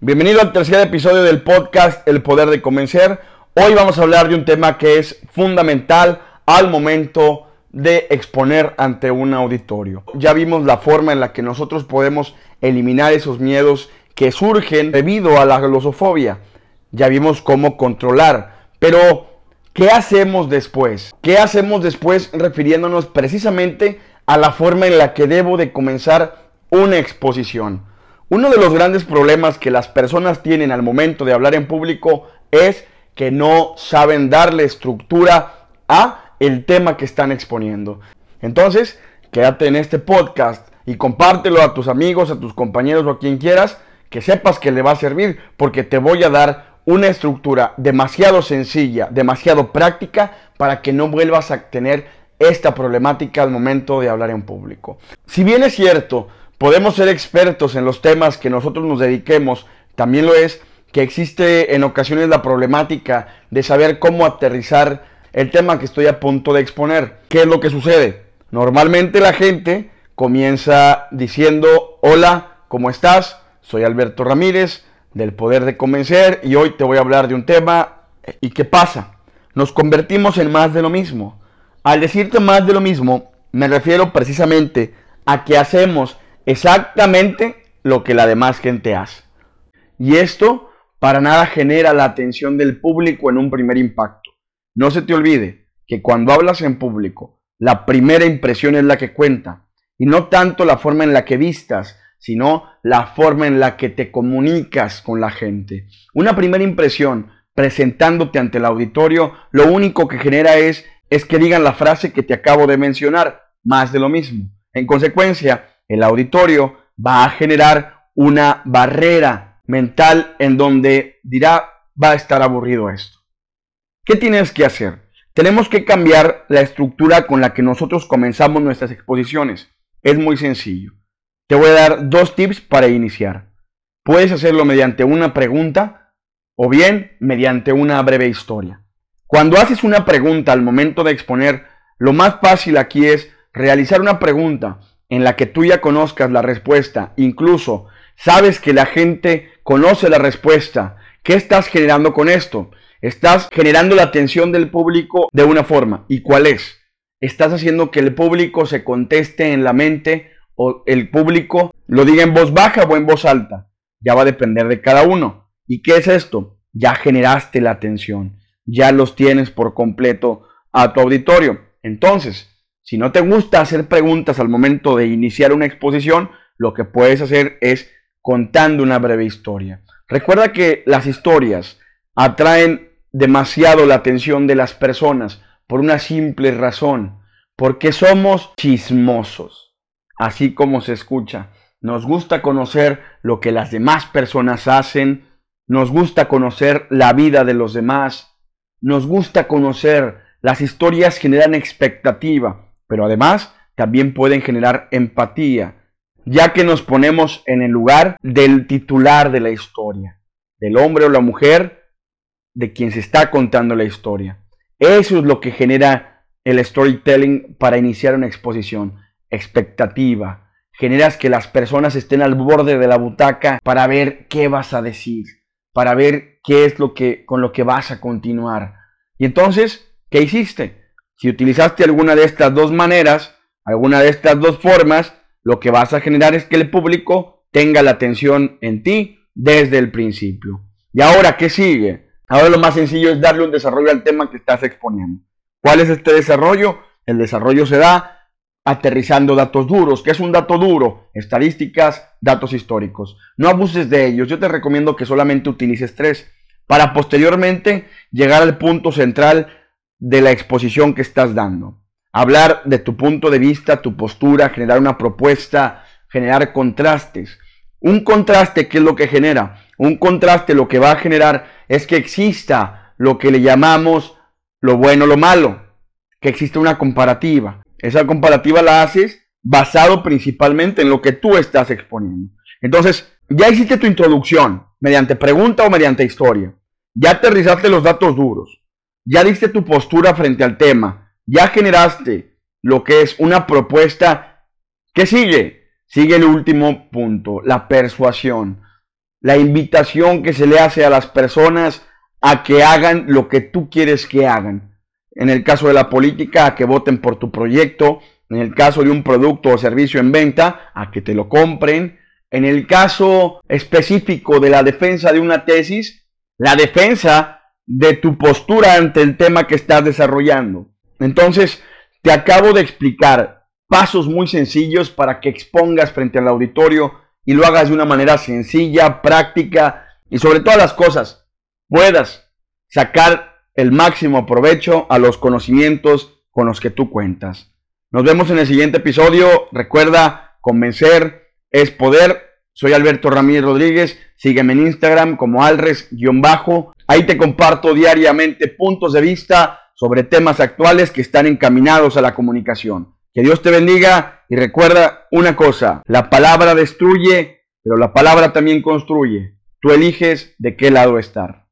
Bienvenido al tercer episodio del podcast El Poder de Convencer. Hoy vamos a hablar de un tema que es fundamental al momento de exponer ante un auditorio. Ya vimos la forma en la que nosotros podemos eliminar esos miedos que surgen debido a la glosofobia. Ya vimos cómo controlar. Pero, ¿qué hacemos después? ¿Qué hacemos después refiriéndonos precisamente a la forma en la que debo de comenzar una exposición? Uno de los grandes problemas que las personas tienen al momento de hablar en público es que no saben darle estructura a el tema que están exponiendo. Entonces, quédate en este podcast y compártelo a tus amigos, a tus compañeros o a quien quieras, que sepas que le va a servir, porque te voy a dar una estructura demasiado sencilla, demasiado práctica, para que no vuelvas a tener esta problemática al momento de hablar en público. Si bien es cierto, podemos ser expertos en los temas que nosotros nos dediquemos, también lo es que existe en ocasiones la problemática de saber cómo aterrizar el tema que estoy a punto de exponer. ¿Qué es lo que sucede? Normalmente la gente comienza diciendo, hola, ¿cómo estás? Soy Alberto Ramírez del Poder de Convencer y hoy te voy a hablar de un tema. ¿Y qué pasa? Nos convertimos en más de lo mismo. Al decirte más de lo mismo, me refiero precisamente a que hacemos exactamente lo que la demás gente hace. Y esto para nada genera la atención del público en un primer impacto. No se te olvide que cuando hablas en público, la primera impresión es la que cuenta, y no tanto la forma en la que vistas, sino la forma en la que te comunicas con la gente. Una primera impresión presentándote ante el auditorio, lo único que genera es, es que digan la frase que te acabo de mencionar, más de lo mismo. En consecuencia, el auditorio va a generar una barrera mental en donde dirá, va a estar aburrido esto. ¿Qué tienes que hacer? Tenemos que cambiar la estructura con la que nosotros comenzamos nuestras exposiciones. Es muy sencillo. Te voy a dar dos tips para iniciar. Puedes hacerlo mediante una pregunta o bien mediante una breve historia. Cuando haces una pregunta al momento de exponer, lo más fácil aquí es realizar una pregunta en la que tú ya conozcas la respuesta, incluso sabes que la gente conoce la respuesta, ¿qué estás generando con esto? Estás generando la atención del público de una forma. ¿Y cuál es? Estás haciendo que el público se conteste en la mente o el público lo diga en voz baja o en voz alta. Ya va a depender de cada uno. ¿Y qué es esto? Ya generaste la atención. Ya los tienes por completo a tu auditorio. Entonces, si no te gusta hacer preguntas al momento de iniciar una exposición, lo que puedes hacer es contando una breve historia. Recuerda que las historias atraen demasiado la atención de las personas por una simple razón, porque somos chismosos, así como se escucha. Nos gusta conocer lo que las demás personas hacen, nos gusta conocer la vida de los demás, nos gusta conocer las historias generan expectativa pero además también pueden generar empatía, ya que nos ponemos en el lugar del titular de la historia, del hombre o la mujer de quien se está contando la historia. Eso es lo que genera el storytelling para iniciar una exposición, expectativa. Generas que las personas estén al borde de la butaca para ver qué vas a decir, para ver qué es lo que con lo que vas a continuar. Y entonces, ¿qué hiciste? Si utilizaste alguna de estas dos maneras, alguna de estas dos formas, lo que vas a generar es que el público tenga la atención en ti desde el principio. ¿Y ahora qué sigue? Ahora lo más sencillo es darle un desarrollo al tema que estás exponiendo. ¿Cuál es este desarrollo? El desarrollo se da aterrizando datos duros. ¿Qué es un dato duro? Estadísticas, datos históricos. No abuses de ellos. Yo te recomiendo que solamente utilices tres para posteriormente llegar al punto central de la exposición que estás dando. Hablar de tu punto de vista, tu postura, generar una propuesta, generar contrastes. Un contraste, ¿qué es lo que genera? Un contraste lo que va a generar es que exista lo que le llamamos lo bueno, lo malo, que exista una comparativa. Esa comparativa la haces basado principalmente en lo que tú estás exponiendo. Entonces, ya hiciste tu introducción mediante pregunta o mediante historia. Ya aterrizaste los datos duros ya diste tu postura frente al tema, ya generaste lo que es una propuesta. ¿Qué sigue? Sigue el último punto, la persuasión. la invitación que se le hace a las personas a que hagan lo que tú quieres que hagan. En el caso de la política, a que voten por tu proyecto. En el caso de un producto o servicio en venta, a que te lo compren. En el caso específico de la defensa de una tesis, la defensa de tu postura ante el tema que estás desarrollando. Entonces, te acabo de explicar pasos muy sencillos para que expongas frente al auditorio y lo hagas de una manera sencilla, práctica y sobre todas las cosas puedas sacar el máximo provecho a los conocimientos con los que tú cuentas. Nos vemos en el siguiente episodio. Recuerda, convencer es poder. Soy Alberto Ramírez Rodríguez. Sígueme en Instagram como alres-bajo. Ahí te comparto diariamente puntos de vista sobre temas actuales que están encaminados a la comunicación. Que Dios te bendiga y recuerda una cosa, la palabra destruye, pero la palabra también construye. Tú eliges de qué lado estar.